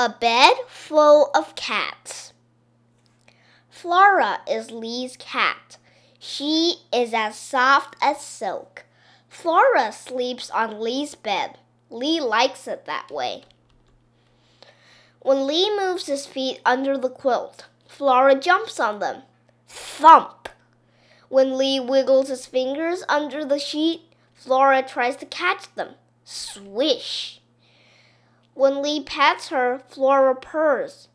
A bed full of cats. Flora is Lee's cat. She is as soft as silk. Flora sleeps on Lee's bed. Lee likes it that way. When Lee moves his feet under the quilt, Flora jumps on them. Thump! When Lee wiggles his fingers under the sheet, Flora tries to catch them. Swish! When Lee pets her, Flora purrs.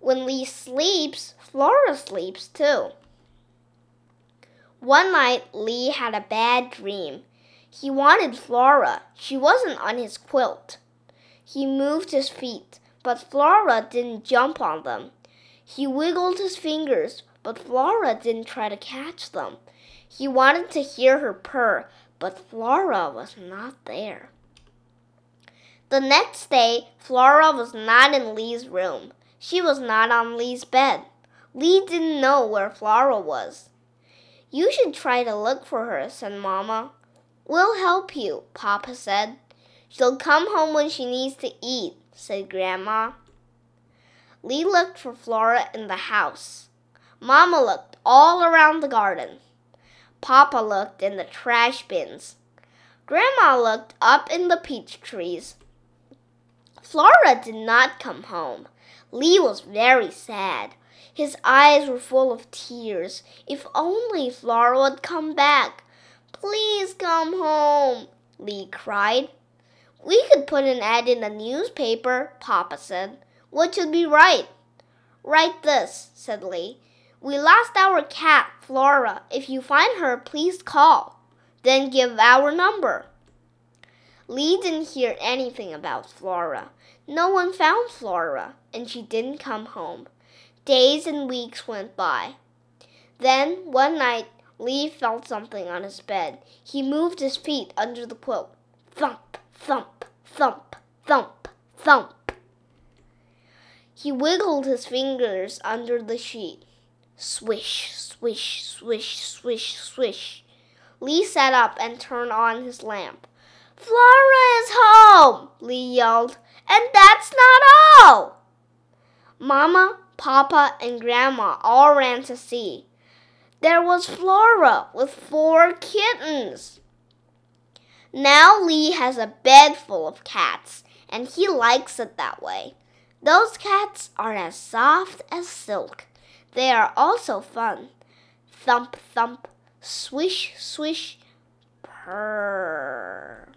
When Lee sleeps, Flora sleeps too. One night, Lee had a bad dream. He wanted Flora. She wasn't on his quilt. He moved his feet, but Flora didn't jump on them. He wiggled his fingers, but Flora didn't try to catch them. He wanted to hear her purr, but Flora was not there. The next day, Flora was not in Lee's room. She was not on Lee's bed. Lee didn't know where Flora was. You should try to look for her, said Mama. We'll help you, Papa said. She'll come home when she needs to eat, said Grandma. Lee looked for Flora in the house. Mama looked all around the garden. Papa looked in the trash bins. Grandma looked up in the peach trees. Flora did not come home. Lee was very sad. His eyes were full of tears. If only Flora would come back. Please come home, Lee cried. We could put an ad in the newspaper, Papa said. What should we write? Write this, said Lee. We lost our cat, Flora. If you find her, please call. Then give our number. Lee didn't hear anything about Flora. No one found Flora, and she didn't come home. Days and weeks went by. Then, one night, Lee felt something on his bed. He moved his feet under the quilt. Thump, thump, thump, thump, thump. He wiggled his fingers under the sheet. Swish, swish, swish, swish, swish. Lee sat up and turned on his lamp. Flora is home, Lee yelled. And that's not all. Mama, Papa, and Grandma all ran to see. There was Flora with four kittens. Now Lee has a bed full of cats, and he likes it that way. Those cats are as soft as silk. They are also fun. Thump, thump, swish, swish, purr.